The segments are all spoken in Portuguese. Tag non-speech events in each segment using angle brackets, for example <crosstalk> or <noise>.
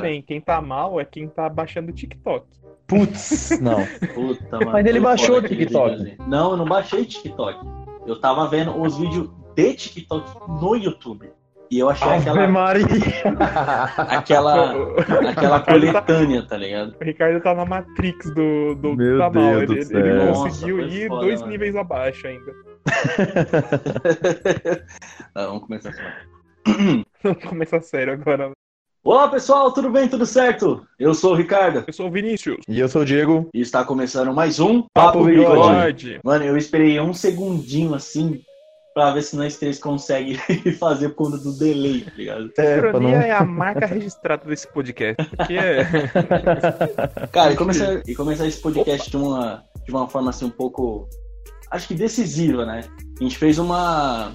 bem, quem tá mal é quem tá baixando o TikTok. Putz, não. <laughs> Puta, mano. Mas ele baixou o TikTok. vídeo, assim. Não, eu não baixei TikTok. Eu tava vendo os vídeos de TikTok no YouTube. E eu achei Ave aquela, Maria. <laughs> aquela, aquela coletânea, tá ligado? O Ricardo tá na Matrix do, do Meu tá mal. Deus do Ele, céu. ele Nossa, conseguiu ir foda, dois mano. níveis abaixo ainda. <laughs> Tá, vamos começar assim. Vamos começar sério agora. Olá pessoal, tudo bem? Tudo certo? Eu sou o Ricardo Eu sou o Vinícius. E eu sou o Diego. e está começando mais um Papo Papo Bigode. Bigode. Mano, eu esperei um segundinho assim pra ver se nós três conseguem <laughs> fazer por conta do delay, tá ligado? É, pra não... é a marca registrada desse podcast. Que é. <laughs> Cara, e começar, e começar esse podcast de uma, de uma forma assim um pouco, acho que decisiva, né? A gente fez uma,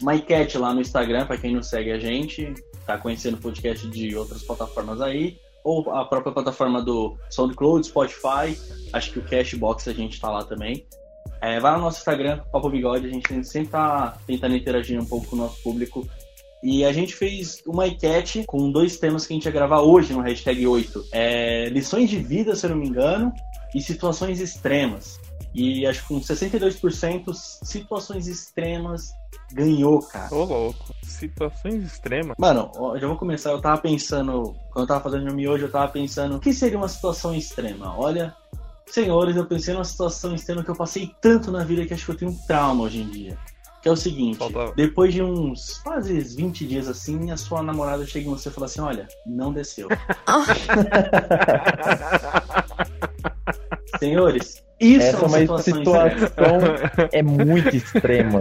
uma enquete lá no Instagram, pra quem não segue a gente, tá conhecendo o podcast de outras plataformas aí, ou a própria plataforma do SoundCloud, Spotify, acho que o Cashbox a gente tá lá também. É, vai no nosso Instagram, Papo Bigode, a gente sempre tá tentando interagir um pouco com o nosso público. E a gente fez uma enquete com dois temas que a gente ia gravar hoje no hashtag 8. É, lições de vida, se eu não me engano, e situações extremas. E acho que com 62% situações extremas ganhou, cara. Ô, louco. Situações extremas. Mano, já vou começar. Eu tava pensando, quando eu tava fazendo meu miojo, eu tava pensando, o que seria uma situação extrema? Olha, senhores, eu pensei numa situação extrema que eu passei tanto na vida que acho que eu tenho um trauma hoje em dia. Que é o seguinte, Falta- depois de uns quase 20 dias assim, a sua namorada chega em você e fala assim, olha, não desceu. <laughs> <laughs> Senhores, isso Essa é uma situação situação é muito extrema.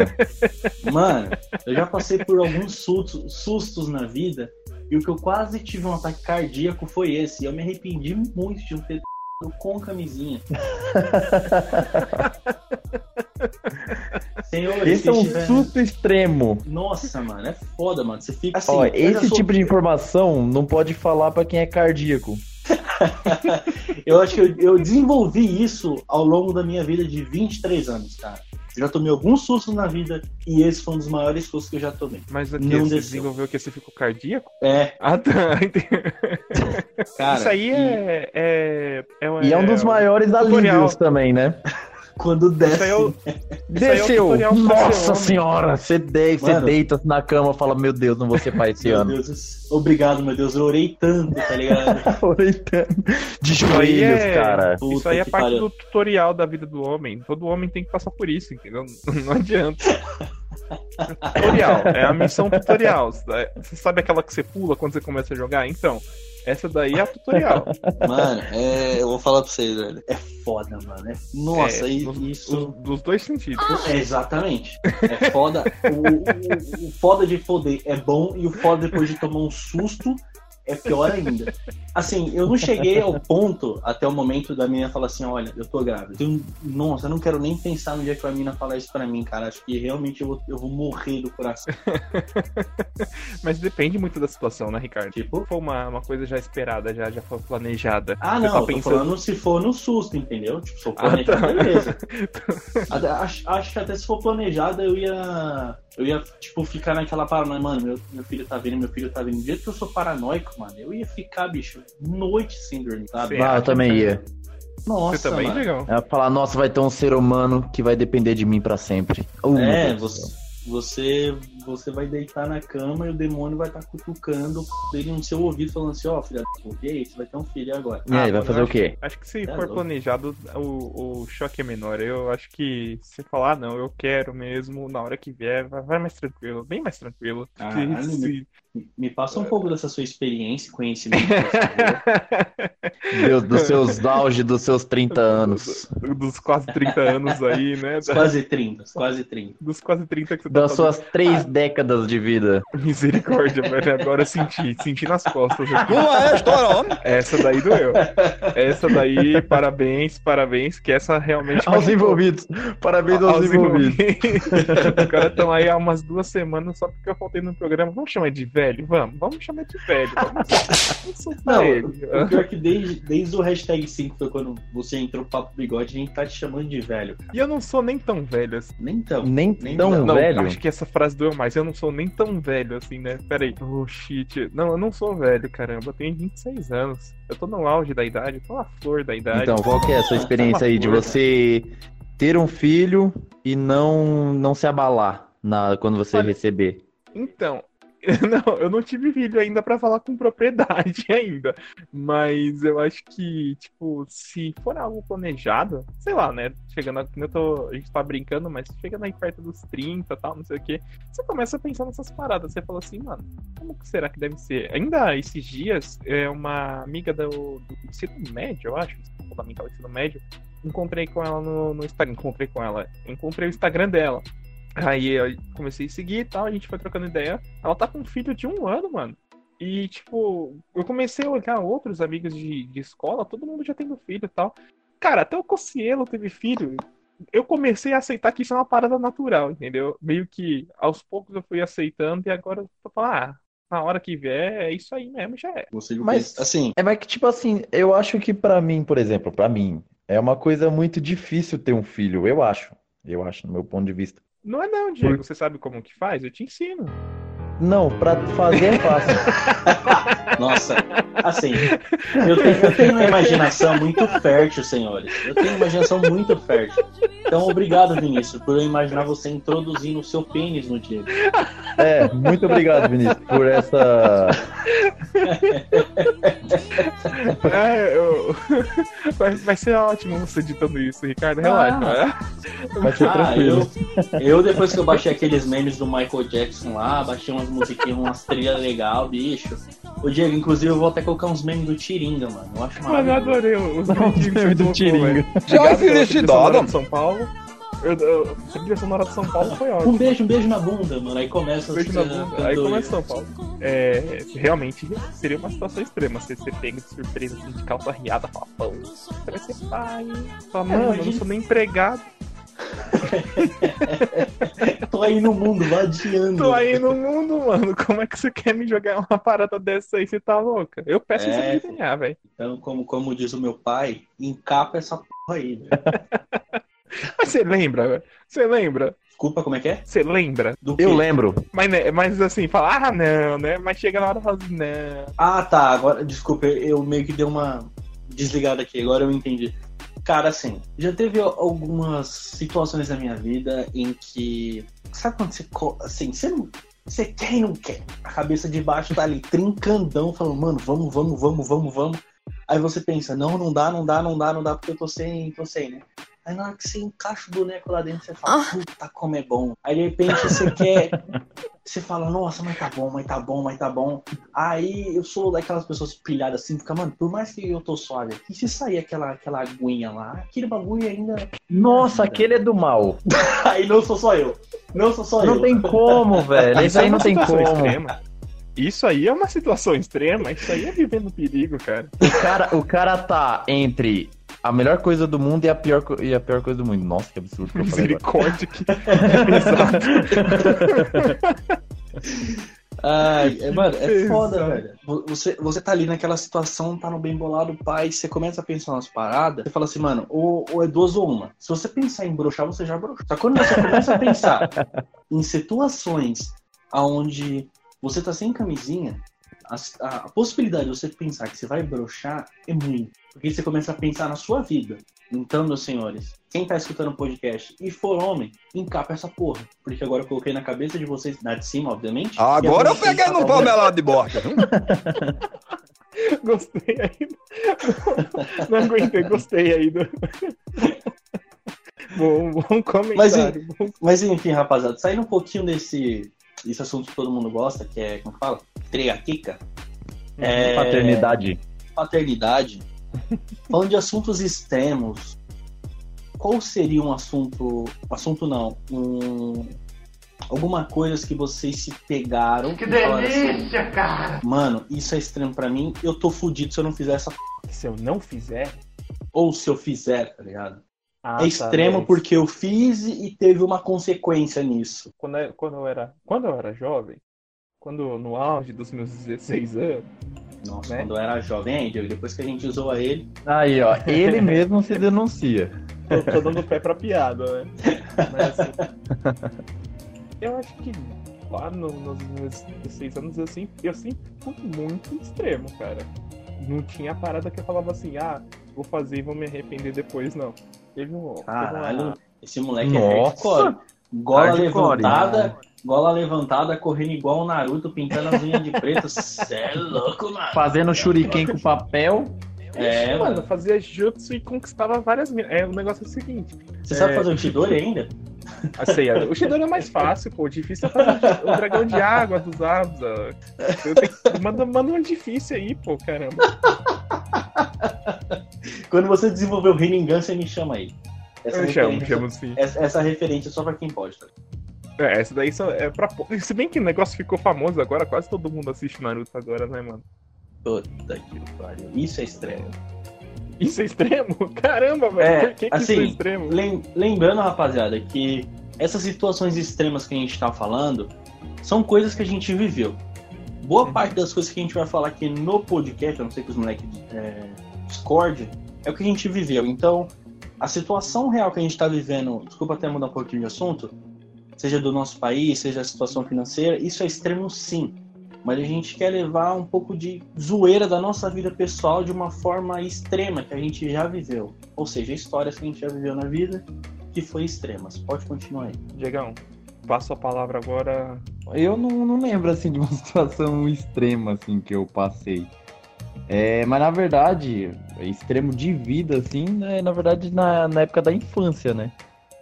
Mano, eu já passei por alguns sustos, sustos na vida e o que eu quase tive um ataque cardíaco foi esse. E eu me arrependi muito de não ter com camisinha. <laughs> Senhores, Esse é um tiver- susto extremo. Nossa, mano, é foda, mano. Você fica assim. Ó, esse sou- tipo de informação não pode falar pra quem é cardíaco. <laughs> Eu acho que eu, eu desenvolvi isso ao longo da minha vida de 23 anos, cara. Eu já tomei alguns sustos na vida e esse foi um dos maiores sustos que eu já tomei. Mas aqui, Não você desceu. desenvolveu que você ficou cardíaco? É, Ah, tá. <laughs> entendi. cara. Isso aí e é. é, é, E é um dos maiais tutorial. alívios também, né? Quando desce. Isso aí é o, Desceu! Nossa senhora! Você, de, você deita na cama e fala: Meu Deus, não vou ser pai esse Meu ano. Deus, obrigado, meu Deus. Eu orei tanto, tá ligado? <laughs> Deitando De Isso aí joelhos, é- cara. Isso Puta aí é parte pariu. do tutorial da vida do homem. Todo homem tem que passar por isso, entendeu? <laughs> Não adianta. <laughs> tutorial. É a missão tutorial. Você sabe aquela que você pula quando você começa a jogar? Então, essa daí é a tutorial. <laughs> Mano, é, eu vou falar pra vocês, velho. É foda, mano. É- Nossa, É, e- nos- isso. os- dos dois sentidos. É, exatamente. É foda. O, o- o foda de foder é bom e o foda depois de tomar um susto é pior ainda. Assim, eu não cheguei ao ponto até o momento da menina falar assim: olha, eu tô grávida. Eu- nossa, eu não quero nem pensar no dia que a menina falar isso pra mim, cara. Acho que realmente eu vou, eu vou morrer do coração. <laughs> Mas depende muito da situação, né, Ricardo? Tipo, Se for uma, uma coisa já esperada, já, já foi planejada. Ah, não, tá eu tô pensando- falando se for no susto, entendeu? Tipo, se for Ah, planejado, tá. beleza. <laughs> Até- acho, acho que até se for planejado, eu ia. Eu ia, tipo, ficar naquela paranoia, mano, meu, meu filho tá vindo, meu filho tá vindo. Do jeito que eu sou paranoico, mano, eu ia ficar, bicho, noite sem dormir, sabe? Ah, eu também ia. Nossa, Você também, mano. legal. Ela falar, nossa, vai ter um ser humano que vai depender de mim pra sempre. Oh, É, do você, você, você vai deitar na cama e o demônio vai estar cutucando ele no seu ouvido, falando assim, ó, filha puta, e aí, você vai ter um filho agora. E aí, Ah, vai fazer o quê? Acho que se Tá for louco. planejado, o, o choque é menor. Eu acho que se falar, ah, não, eu quero mesmo, na hora que vier, vai, mais tranquilo, bem mais tranquilo. Ah, se- Me passa um pouco dessa sua experiência e conhecimento. por favor. <laughs> Deus, dos seus auge dos seus 30 anos. Dos quase 30 anos aí, né? Da- quase 30, quase 30. Dos quase 30 que você tá Das fazendo. suas três décadas de vida. Misericórdia, velho. Agora eu senti, senti nas costas aqui. <laughs> Não é homem. Essa daí doeu. Essa daí, parabéns, parabéns, que essa realmente Aos envolvidos. Parabéns aos, Aos envolvidos. <laughs> Os caras estão aí há umas duas semanas só porque eu faltei no programa. Vamos chamar de velho? Vamos, vamos chamar de velho. Vamos, <laughs> Não, ele. o pior é que desde, desde o hashtag 5 foi quando você entrou pro Papo Bigode, a gente tá te chamando de velho. cara. E eu não sou nem tão velho assim. Nem tão. Nem Nem tão não. Não, velho. acho que essa frase doeu mais. eu não sou nem tão velho assim, né? Pera aí. Oh, shit. Não, eu não sou velho, caramba. Eu tenho 26 anos. Eu tô no auge da idade, eu tô na flor da idade. Então, qual que é a sua <laughs> experiência aí de você ter um filho e não, não se abalar na, quando você Olha- receber? Então, <laughs> não, eu não tive filho ainda pra falar com propriedade <laughs> ainda. Mas eu acho que, tipo, se for algo planejado, sei lá, né? Chegando, a- eu tô, a gente tá brincando, mas chegando aí perto dos 30 e tal, não sei o quê, você começa a pensar nessas paradas. Você fala assim, mano, como que será que deve ser? Ainda esses dias, é uma amiga do, do ensino médio, eu acho, fundamental ensino médio, encontrei com ela no, no Instagram. Encontrei com ela. Encontrei o Instagram dela. Aí eu comecei a seguir e tal, a gente foi trocando ideia. Ela tá com um filho de um ano, mano. E, tipo, eu comecei a olhar outros amigos de, de escola, todo mundo já tendo filho e tal. Cara, até o Cossielo teve filho. Eu comecei a aceitar que isso é uma parada natural, entendeu? Meio que aos poucos eu fui aceitando e agora eu tô falando, ah, na hora que vier, é isso aí mesmo, já é. Mas- assim, É, mas que, tipo assim, eu acho que pra mim, por exemplo, pra mim, é uma coisa muito difícil ter um filho, eu acho. Eu acho, no meu ponto de vista. Não é não, Diego. Você sabe como que faz? Eu te ensino. Não, pra fazer é fácil. <laughs> nossa, assim, eu tenho, eu tenho uma imaginação muito fértil, senhores. Eu tenho uma imaginação muito fértil. Então, obrigado, Vinícius, por eu imaginar você introduzindo o seu pênis no Diego. É, muito obrigado, Vinícius, por essa. <laughs> É, eu... <laughs> vai, vai ser ótimo você editando isso, Ricardo. Relaxa. né? <laughs> Vai ser Ah, tranquilo. eu, eu depois que eu baixei aqueles memes do Michael Jackson lá, baixei umas musiquinhas, umas trilhas legal, bicho. Ô Diego, inclusive eu vou até colocar uns memes do Tiringa, mano. Eu acho Mano, eu adorei os Não, bonitinhos que meme você do colocou, Tiringa. Já pela felicidade. São Paulo. Eu, eu, a trilha sonora de São Paulo foi ótima. Um beijo, um beijo na bunda, mano. Aí começa Beijo na as- bunda. Aí começa São Paulo. É, realmente seria uma situação extrema. Você ser pego de surpresa assim, de calça riada, fala, pão, você vai ser pai. Fala, mano, eu não sou nem empregado. <laughs> Tô aí no mundo, vadiando. Tô aí no mundo, mano. Como é que você quer me jogar uma parada dessa aí? Você tá louca? Eu peço É. você desenhar, velho. Então, como, como diz o meu pai, encapa essa porra aí, velho. <laughs> Mas você lembra? velho? Você lembra? Desculpa, como é que é? Você lembra? Eu lembro. Mas, né, mas assim, fala, ah, não, né? Mas chega na hora e fala assim, não. Ah, tá. Agora, desculpa, eu meio que dei uma desligada aqui. Agora eu entendi. Cara, assim, já teve algumas situações na minha vida em que. Sabe quando você. Assim, você não. Você quer e não quer. A cabeça de baixo tá ali trincandão, falando, mano, vamos, vamos, vamos, vamos, vamos. Aí você pensa, não, não dá, não dá, não dá, não dá, porque eu tô sem, tô sem, né? Aí na hora que você encaixa o boneco lá dentro, você fala, puta, como é bom. Aí de repente você <laughs> quer. Você fala, nossa, mas tá bom, mas tá bom, mas tá bom. Aí eu sou daquelas pessoas pilhadas assim, fica, mano, por mais que eu tô suave aqui, se sair aquela, aquela aguinha lá, aquele bagulho ainda. Nossa, aquele é do mal. <laughs> Aí não sou só eu. Não sou só eu. Não tem como, <laughs> velho. Isso é aí não tem situação como. extrema. Isso aí é uma situação extrema, isso aí é viver no perigo, cara. O cara, o cara tá entre a melhor coisa do mundo e a pior, co- e a pior coisa do mundo. Nossa, que absurdo que eu falei agora. Misericórdia que <laughs> Exato. Ai, é, mano, é foda, Exato. velho. Você, você tá ali naquela situação, tá no bem bolado, pai, você começa a pensar nas paradas, você fala assim, mano, ou, ou é duas ou uma. Se você pensar em broxar, você já broxou. Só que quando você começa a pensar <laughs> em situações onde você tá sem camisinha, a, a- a possibilidade de você pensar que você vai broxar é muito. Porque você começa a pensar na sua vida. Então, meus senhores, quem tá escutando o podcast e for homem, encapa essa porra. Porque agora eu coloquei na cabeça de vocês, na de cima, obviamente. Agora e eu peguei no pau melado de bosta. viu? <laughs> Gostei aí. do- <laughs> Não aguentei, gostei aí do. <laughs> Bom, bom comentário. Mas, Mas enfim, rapaziada, saindo um pouquinho desse, desse assunto que todo mundo gosta, que é, como que fala? Triaquica. É, Paternidade. Paternidade. Falando de assuntos extremos, qual seria um assunto. Assunto não. Um, alguma coisa que vocês se pegaram. Que delícia, cara! Mano, isso é extremo pra mim. Eu tô fudido se eu não fizer essa. p****. Se eu não fizer. Ou se eu fizer, tá ligado? Ah, é tá, extremo mas porque eu fiz e teve uma consequência nisso. Quando, eu- quando, eu era, quando eu era jovem, quando no auge dos meus 16 anos, Nossa, Né? quando eu era jovem, hein, Diego? Depois que a gente usou a ele. Aí, ó. Ele mesmo se denuncia. eu tô dando pé pra piada, né? Mas assim. <laughs> Eu acho que lá no, nos meus 16 anos, eu sempre, eu sempre fui muito extremo, cara. Não tinha parada que eu falava assim, ah, vou fazer e vou me arrepender depois, não. Teve um. teve Caralho, uma- esse moleque Nossa. é hardcore. Gola Hardcore, levantada, gola levantada, correndo igual o Naruto, pintando as unhas de preto. Cê é louco, mano. Fazendo shuriken com papel. É, Ixi, mano, mano. fazia jutsu e conquistava várias minas. É, o negócio é o seguinte. Você sabe É. fazer o Chidori ainda? Assim, o Shidori é mais fácil, pô. O difícil é fazer o dragão de água dos Abza. Tenho que- <laughs> Manda, manda um difícil aí, pô, caramba. <laughs> Quando você desenvolver o Rinnegan, você me chama aí. Essa Eu chamo, referência- chamo sim. Essa, essa referência é só pra quem pode, tá? É, essa daí só é pra. Se bem que o negócio ficou famoso agora, quase todo mundo assiste Naruto agora, né, mano? Puta que pariu. Isso é extremo. Isso é extremo? <laughs> Caramba, velho. É, Por que, que assim, isso é extremo? Lem- Lembrando, rapaziada, que essas situações extremas que a gente tá falando são coisas que a gente viveu. Boa Uhum. parte das coisas que a gente vai falar aqui no podcast, a não sei que os moleques é, discordem, é o que a gente viveu. Então, a situação real que a gente tá vivendo, desculpa até mudar um pouquinho de assunto, seja do nosso país, seja a situação financeira, isso é extremo sim. Mas a gente quer levar um pouco de zoeira da nossa vida pessoal de uma forma extrema que a gente já viveu. Ou seja, histórias que a gente já viveu na vida que foi extremas. Pode continuar aí. Diegão, passo a palavra agora. Eu não, não lembro assim de uma <laughs> situação extrema assim que eu passei. É, mas na verdade, extremo de vida assim, né, na verdade na, na época da infância, né?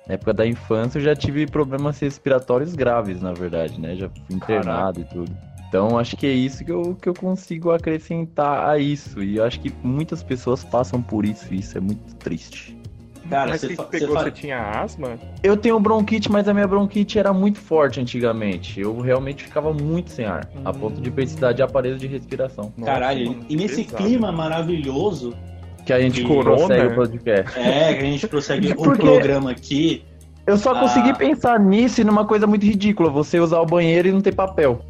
Na época da infância eu já tive problemas respiratórios graves, na verdade, né? Já fui internado e tudo. Então acho que é isso que eu, que eu consigo acrescentar a isso. E eu acho que muitas pessoas passam por isso e isso é muito triste. Cara, Mas você, pegou, você tinha asma? Eu tenho bronquite, mas a minha bronquite era muito forte antigamente. Eu realmente ficava muito sem ar, a ponto de precisar de aparelho de respiração. Nossa, Caralho, mano, e nesse pesado. clima maravilhoso, Que a gente E prossegue o podcast. é, que a gente prossegue <laughs> o programa aqui. Eu só Ah. consegui pensar nisso e numa coisa muito ridícula, você usar o banheiro e não ter papel. <laughs>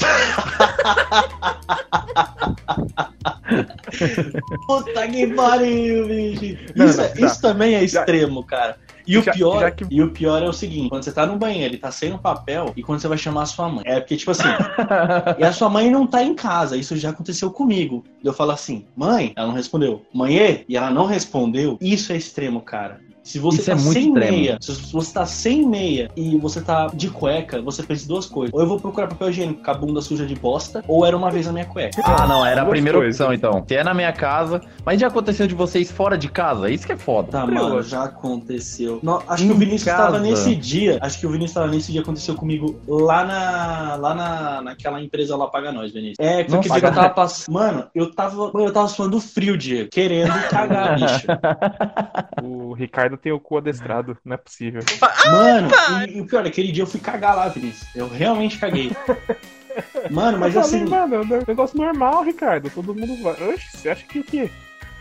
<laughs> Puta que pariu, bicho. Não, Isso, não, é- tá. isso também é extremo, cara. E o, Já- pior, já que- e o pior é o seguinte, quando você tá no banheiro e tá sem o papel, e quando você vai chamar a sua mãe. É porque, tipo assim, <laughs> e a sua mãe não tá em casa, isso já aconteceu comigo. Eu falo assim, mãe, ela não respondeu. Mãe, e ela não respondeu. Isso é extremo, cara. Se você Isso tá é muito sem extremo. meia, se você tá sem meia e você tá de cueca, você pensa em duas coisas. Ou eu vou procurar papel higiênico com a bunda suja de bosta, ou era uma vez na minha cueca. ah, não, era a primeira coisas. opção então. Se é na minha casa, mas já aconteceu de vocês fora de casa? Isso que é foda. Tá, Meu, mano, já aconteceu. Não, acho que Em o Vinícius casa. estava nesse dia. Acho que o Vinícius estava nesse dia, aconteceu comigo lá na. lá na, naquela empresa lá Paga Nós, Vinícius. É, foi Não aquele dia que eu tava passando. Mano, eu tava. Mano, eu tava suando frio, Diego. Querendo cagar, bicho. <laughs> O Ricardo tem o cu adestrado, não é possível. Mano, e, e o pior, aquele dia eu fui cagar lá, Vinícius. Eu realmente caguei. <laughs> Mano, mas eu assim. falei, mano, é um negócio normal, Ricardo. Todo mundo vai. Oxe, você acha que o quê?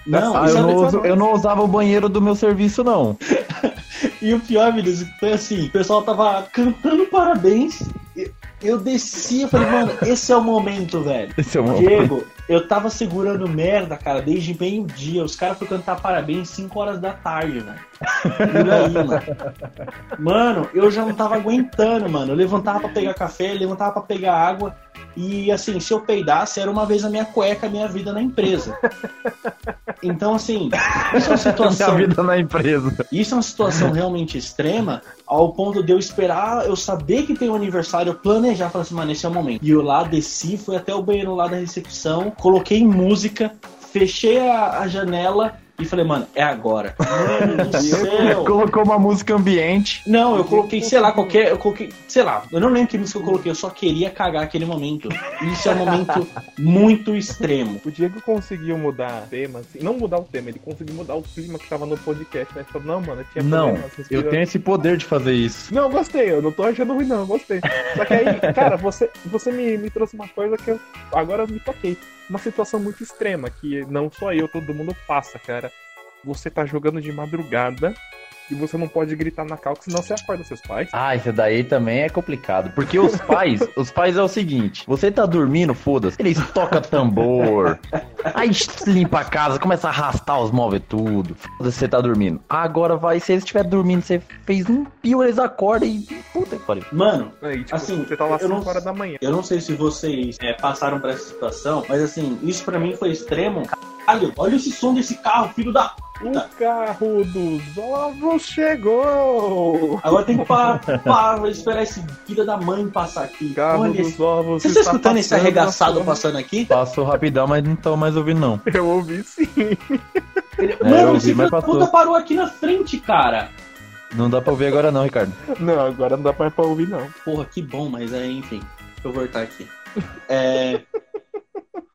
Não, Ah, eu, não uso- eu não usava o banheiro do meu serviço, não. <laughs> E o pior, Vinícius, foi assim, o pessoal tava cantando parabéns. E Eu desci, eu falei, mano, esse é o momento, velho. Esse é o Diego, eu tava segurando merda, cara, desde meio-dia. Os caras foram cantar parabéns 5 horas da tarde, velho. Por aí, mano. Mano, eu já não tava aguentando, mano. Eu levantava pra pegar café, levantava pra pegar água. E assim, se eu peidasse, era uma vez a minha cueca, a minha vida na empresa. Então, assim, isso é uma <laughs> situação. Minha vida na empresa. Isso é uma situação realmente extrema, ao ponto de eu esperar, eu saber que tem um aniversário, eu planejar, falar assim, mano, esse é o momento. E eu lá desci, fui até o banheiro lá da recepção, coloquei música, fechei a, a janela e falei, mano, é agora. <laughs> Mano do céu. Colocou uma música ambiente. Não, eu coloquei, sei lá, qualquer. Eu coloquei, sei lá, eu não lembro que música eu coloquei, eu só queria cagar aquele momento. Isso é um momento muito extremo. O Diego conseguiu mudar o tema, assim, não mudar o tema, ele conseguiu mudar o clima que tava no podcast, né? Ele falou, não, mano, eu tinha Não, problemas eu respiratórios." tenho esse poder de fazer isso. Não, eu gostei, eu não tô achando ruim, não, eu gostei. Só que aí, cara, você, você me, me trouxe uma coisa que eu agora eu me toquei. Uma situação muito extrema, que não só eu, todo mundo passa, cara. Você tá jogando de madrugada e você não pode gritar na calça, senão você acorda seus pais. Ah, isso daí também é complicado. Porque os pais, <laughs> os pais é o seguinte: você tá dormindo, foda-se. Eles tocam tambor, aí limpa a casa, começa a arrastar os móveis tudo. Foda-se, você tá dormindo. Agora vai, se eles estiver dormindo, você fez um pio, eles acordam e. Puta que pariu. Mano, Aí, tipo, Assim, você tá lá eu não- 5 horas da manhã. eu não sei se vocês é, passaram por essa situação, mas assim, isso pra mim foi extremo. Caralho, olha esse som desse carro, filho da. O carro dos ovos chegou! Agora tem que parar, parar esperar esse filho da mãe passar aqui. O carro Olha dos esse... ovos Você tá está escutando esse arregaçado passando aqui? Passou rapidão, mas não tô mais ouvindo, não. Eu ouvi sim. Ele- eu Mano, ouvi, esse filho da puta parou aqui na frente, cara. Não dá pra ouvir agora, não, Ricardo. Não, agora não dá mais pra ouvir, não. Porra, que bom, mas é, enfim. Deixa eu voltar aqui. É.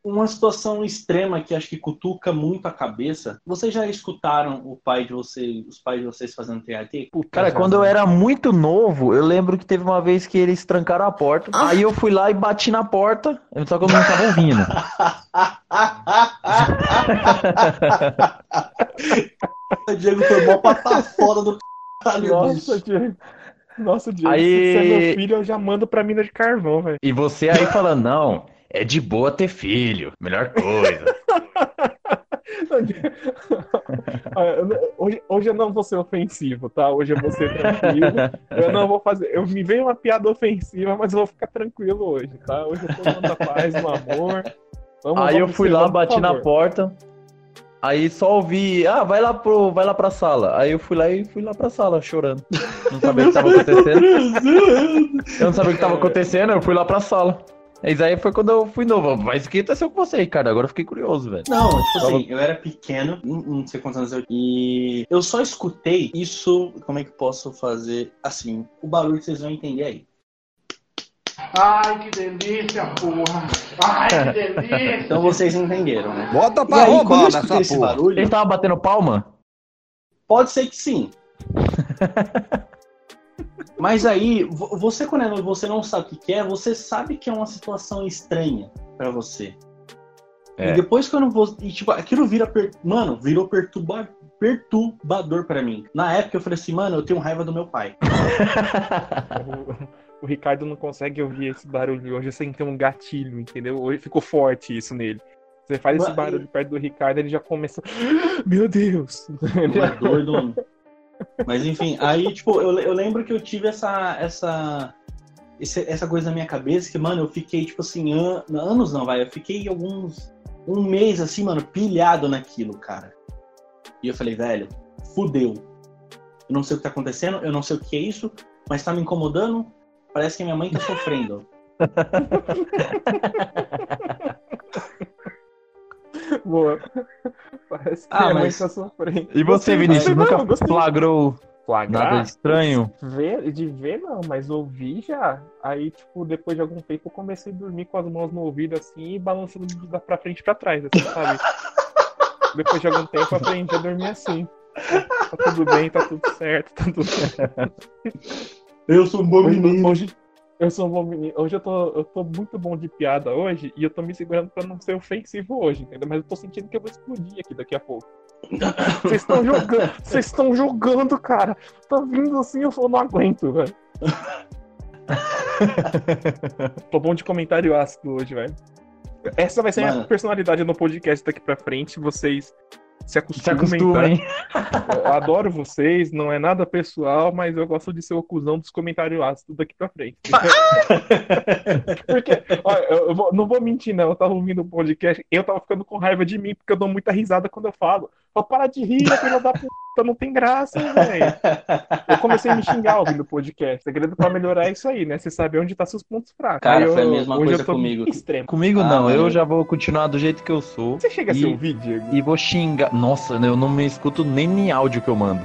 Uma situação extrema que acho que cutuca muito a cabeça. Vocês já escutaram o pai de vocês, os pais de vocês fazendo TAT? Cara, quando eu era muito novo, eu lembro que teve uma vez que eles trancaram a porta. Aí eu fui lá e bati na porta, só que eu não tava ouvindo. <laughs> o Diego foi mó pata foda do caralho. Nossa. Diego. Nossa, Diego, Aí- se você é meu filho, eu já mando pra mina de carvão, velho. E você aí falando, não, é de boa ter filho, melhor coisa. <laughs> Ah, eu hoje, hoje eu não vou ser ofensivo, tá? Hoje eu vou ser tranquilo. Eu não vou fazer. Eu me veio uma piada ofensiva, mas eu vou ficar tranquilo hoje, tá? Hoje eu tô dando paz, no amor. Vamos, Aí eu vamos fui ser- lá, bati na porta. Aí só ouvi, ah, vai lá pro, vai lá pra sala. Aí eu fui lá e fui lá pra sala chorando. Não sabia o que tava <laughs> acontecendo. Eu não sabia o que tava acontecendo, eu fui lá pra sala. Isso aí foi quando eu fui novo. Mas o que aconteceu com você, Ricardo? Agora eu fiquei curioso, velho. Não, tipo assim, eu era pequeno, não, sei quantos anos eu e eu só escutei isso. Como é que eu posso fazer? Assim, o barulho que vocês vão entender aí. Ai, que delícia, porra! Ai, que <laughs> delícia! Então vocês entenderam, né? Bota E pra aí, roubar nessa esse porra. barulho, Ele tava batendo palma? pode ser que sim. <laughs> Mas aí, vo- você quando é você não sabe o que é, você sabe que é uma situação estranha pra você. É. E depois quando você. E, tipo, aquilo vira. per- Mano, virou perturba... perturbador pra mim. Na época eu falei assim, mano, eu tenho raiva do meu pai. O, <laughs> o Ricardo não consegue ouvir esse barulho hoje sem ter um gatilho, entendeu? Hoje ficou forte isso nele. Você faz esse barulho perto do Ricardo, ele já começa. Meu Deus! Ele é <laughs> doido. mano. Mas enfim, aí, tipo, eu, eu lembro que eu tive essa. essa essa coisa na minha cabeça que, mano, eu fiquei, tipo assim, an- anos não, vai, eu fiquei alguns. um mês assim, mano, pilhado naquilo, cara. E eu falei, velho, fudeu. Eu não sei o que tá acontecendo, eu não sei o que é isso, mas tá me incomodando. Parece que minha mãe tá sofrendo. <laughs> Boa. Parece que Ah, minha mãe mas- tá sofrendo. E você, Vinícius, Não, nunca gostei. flagrou Flagrar? nada estranho? Ver, de ver não, mas ouvir já. Aí, tipo, depois de algum tempo eu comecei a dormir com as mãos no ouvido assim e balançando pra frente e pra trás, assim, sabe? <laughs> depois de algum tempo eu aprendi a dormir assim. Tá tudo bem, tá tudo certo, tá tudo certo. Eu sou um bom Hoje, hoje eu sou um bom menino. Hoje eu tô, eu tô muito bom de piada hoje e eu tô me segurando pra não ser ofensivo hoje, entendeu? Mas eu tô sentindo que eu vou explodir aqui daqui a pouco. Vocês estão jogando, vocês estão jogando, cara. Tá vindo assim, eu não aguento, velho. <laughs> Tô bom de comentário ácido hoje, velho. Essa vai ser a Mano. minha personalidade no podcast daqui pra frente. Vocês se Se acostumem, tá? <laughs> adoro vocês, não é nada pessoal, mas eu gosto de ser o cuzão dos comentários ácidos daqui pra frente. <laughs> porque, olha, eu vou- não vou mentir, não. Eu tava ouvindo o podcast, eu tava ficando com raiva de mim, porque eu dou muita risada quando eu falo. Fala, para de rir, filha da puta, não tem graça, velho. Eu comecei a me xingar ouvindo o podcast. Segredo pra melhorar é isso aí, né? Você sabe onde tá seus pontos fracos. Cara, eu- foi a mesma coisa comigo. Extremo. Comigo Ah, não, eu já vou continuar do jeito que eu sou. Você chega a E- se ouvir, Diego? E vou xingar. Nossa, eu não me escuto nem em áudio que eu mando.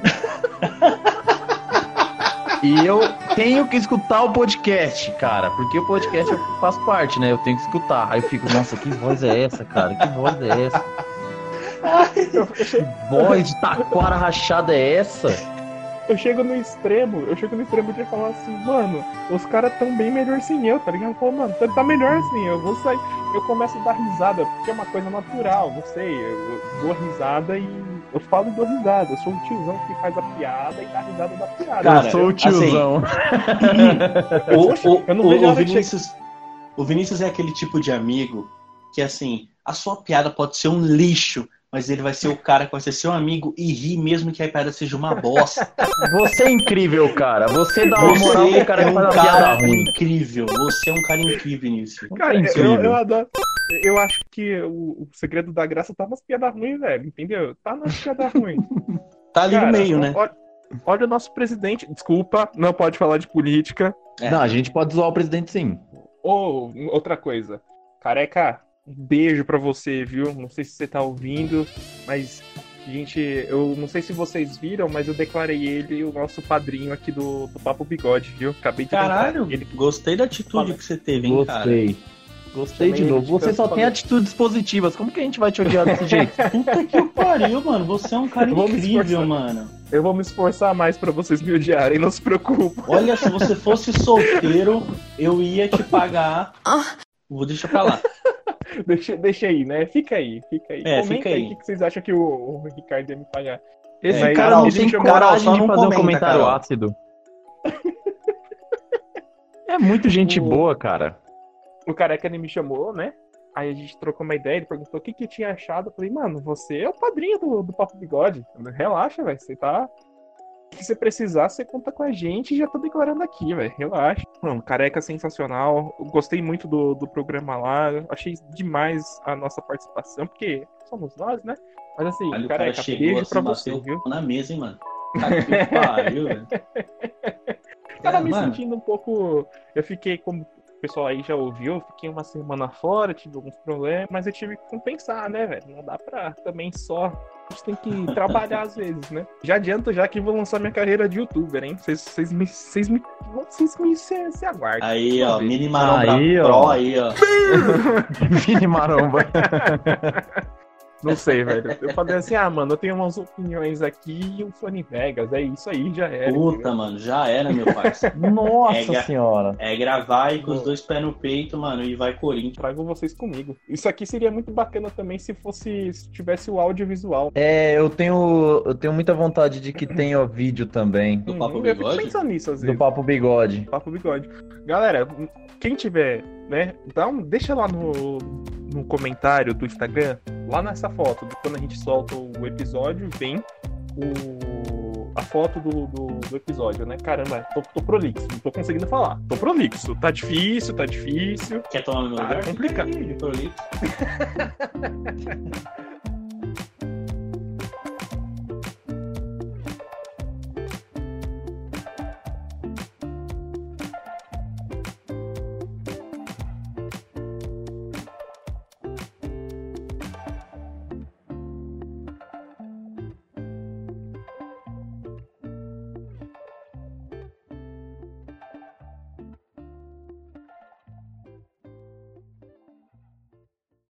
e eu tenho que escutar o podcast, cara. Porque o podcast eu faço parte, né? Eu tenho que escutar. Aí eu fico, nossa, que voz é essa, cara? Que voz é essa? Que <laughs> voz de taquara rachada é essa? eu chego no extremo, eu chego no extremo de falar assim, mano, os caras tão bem melhor sem eu, tá ligado? Eu falo, mano, tá, tá melhor assim, eu vou sair. Eu começo a dar risada, porque é uma coisa natural, não sei, eu, dou risada e. Eu falo e dou risada. Eu sou o tiozão que faz a piada e dá risada da piada. Cara, eu sou o tiozão. <laughs> O, o, Eu não o- vejo o de Vinícius, o Vinícius é aquele tipo de amigo que, assim, a sua piada pode ser um lixo, mas ele vai ser o cara que vai ser seu amigo e rir mesmo que a piada seja uma bosta. Você é incrível, cara. Você dá uma moral Você pro cara é que um piada cara ruim. incrível. Você é um cara incrível, Vinícius. Cara, eu, incrível. eu adoro. Eu acho que o, o segredo da graça tá nas piadas ruins, velho. Entendeu? Tá nas piadas ruins. Tá ali Cara, no meio, né? Olha, olha o nosso presidente. Desculpa, não pode falar de política. É. Não, a gente pode zoar o presidente sim. Ou outra coisa. Careca, um beijo pra você, viu? Não sei se você tá ouvindo, mas. Gente, eu não sei se vocês viram, mas eu declarei ele o nosso padrinho aqui do, do Papo Bigode, viu? Acabei de Caralho. Ele gostei da atitude que você teve, hein, cara? Gostei. Gostei de novo. Você só canto tem atitudes positivas. Como que a gente vai te odiar desse jeito? <laughs> Puta que pariu, mano. Você é um cara Eu vou me incrível, esforçar. mano. Eu vou me esforçar mais pra vocês me odiarem, não se preocupe. Olha, se você fosse solteiro, eu ia te pagar. Vou deixar pra lá. <laughs> Deixa, deixa aí, né? Fica aí, fica aí. É, Comenta fica aí o que vocês acham que o, o Ricardo ia me pagar. Esse É, cara Carol, não tem coragem só de fazer um comenta, comentário Carol. ácido. <laughs> É muito gente O- boa, cara. O careca ele me chamou, né? Aí a gente trocou uma ideia, ele perguntou o que que eu tinha achado. Eu falei, mano, você é o padrinho do, do Papo Bigode. Relaxa, velho. Você tá. Se você precisar, você conta com a gente e já tô declarando aqui, velho. Relaxa. Mano, careca sensacional. Eu gostei muito do, do programa lá. Achei demais a nossa participação, porque somos nós, né? Mas assim, Olha, o cara careca, chegou beijo assim, pra você, viu? na mesa, hein, mano. Cara, <laughs> que pariu, velho. Tava É, me mano. sentindo um pouco. Eu fiquei, como pessoal aí já ouviu, eu fiquei uma semana fora, tive alguns problemas, mas eu tive que compensar, né, velho? Não dá pra também só. A gente tem que <laughs> trabalhar às vezes, né? Já adianto já que vou lançar minha carreira de youtuber, hein? Vocês, me. Vocês me. Vocês me se, se aguardem. Aí, ó, mini maromba Aí, pro ó. aí, ó. <laughs> <laughs> Vini Maromba. Não sei, velho. Eu falei assim, ah, mano, eu tenho umas opiniões aqui e o Sony Vegas. É isso aí, já era. Puta, entendeu? mano, já era, meu parceiro. <laughs> Nossa Pega. senhora. É gravar aí com os dois pés no peito, mano, e vai Corinthians. Trago vocês comigo. Isso aqui seria muito bacana também se fosse. Se tivesse o audiovisual. É, eu tenho, eu tenho muita vontade de que tenha <clears throat> vídeo também. Do Papo eu fico Bigode? pensando nisso às Do vezes. Papo Bigode. Papo Bigode. Galera, quem tiver, né, dá um, deixa lá no, no comentário do Instagram, lá nessa foto, de quando a gente solta o episódio, vem o, a foto do, do, do episódio, né? Caramba, tô, tô prolixo, não tô conseguindo falar. Tô prolixo. Tá difícil, tá difícil. Quer tomar meu Ah, lugar? é complicado. Ali. <laughs>